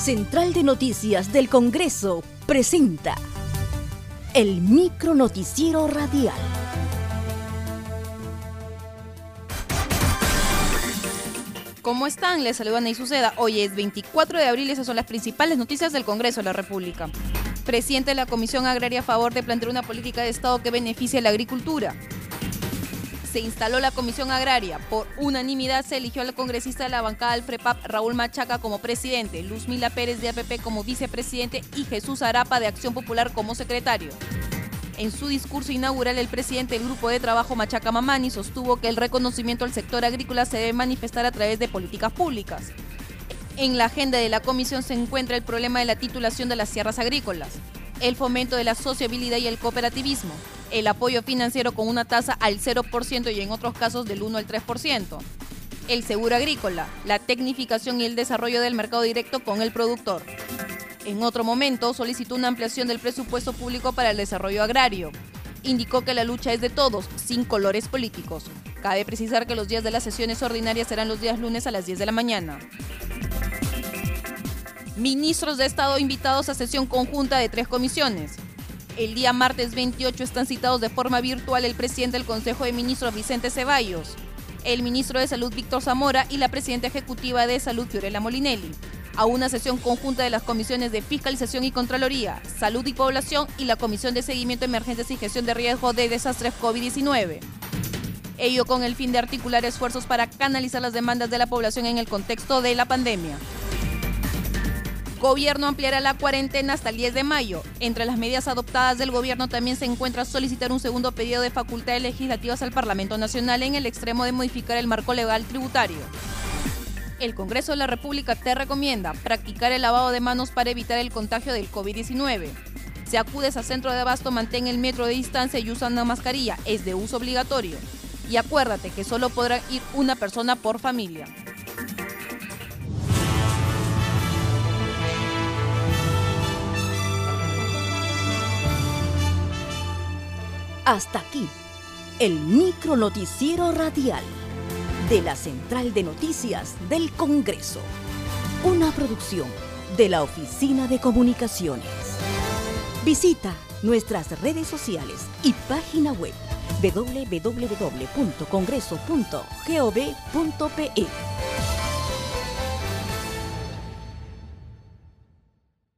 Central de Noticias del Congreso presenta el micro noticiero radial. ¿Cómo están? Les saluda Ney Suceda. Hoy es 24 de abril y esas son las principales noticias del Congreso de la República. Presidente de la Comisión Agraria a favor de plantear una política de Estado que beneficie a la agricultura se instaló la Comisión Agraria. Por unanimidad se eligió al congresista de la bancada del FREPAP, Raúl Machaca, como presidente, Luz Mila Pérez de APP como vicepresidente y Jesús Arapa de Acción Popular como secretario. En su discurso inaugural, el presidente del Grupo de Trabajo Machaca Mamani sostuvo que el reconocimiento al sector agrícola se debe manifestar a través de políticas públicas. En la agenda de la comisión se encuentra el problema de la titulación de las tierras agrícolas, el fomento de la sociabilidad y el cooperativismo, el apoyo financiero con una tasa al 0% y en otros casos del 1 al 3%, el seguro agrícola, la tecnificación y el desarrollo del mercado directo con el productor. En otro momento solicitó una ampliación del presupuesto público para el desarrollo agrario. Indicó que la lucha es de todos, sin colores políticos. Cabe precisar que los días de las sesiones ordinarias serán los días lunes a las 10 de la mañana. Ministros de Estado invitados a sesión conjunta de tres comisiones. El día martes 28 están citados de forma virtual el presidente del Consejo de Ministros Vicente Ceballos, el ministro de Salud Víctor Zamora y la presidenta ejecutiva de Salud Fiorella Molinelli, a una sesión conjunta de las comisiones de Fiscalización y Contraloría, Salud y Población y la Comisión de Seguimiento Emergencias y Gestión de Riesgo de Desastres COVID-19. Ello con el fin de articular esfuerzos para canalizar las demandas de la población en el contexto de la pandemia. Gobierno ampliará la cuarentena hasta el 10 de mayo. Entre las medidas adoptadas del gobierno también se encuentra solicitar un segundo pedido de facultades legislativas al Parlamento Nacional en el extremo de modificar el marco legal tributario. El Congreso de la República te recomienda practicar el lavado de manos para evitar el contagio del COVID-19. Si acudes a centro de abasto, mantén el metro de distancia y usa una mascarilla. Es de uso obligatorio. Y acuérdate que solo podrá ir una persona por familia. Hasta aquí, el micro noticiero radial de la Central de Noticias del Congreso. Una producción de la Oficina de Comunicaciones. Visita nuestras redes sociales y página web www.congreso.gov.pe.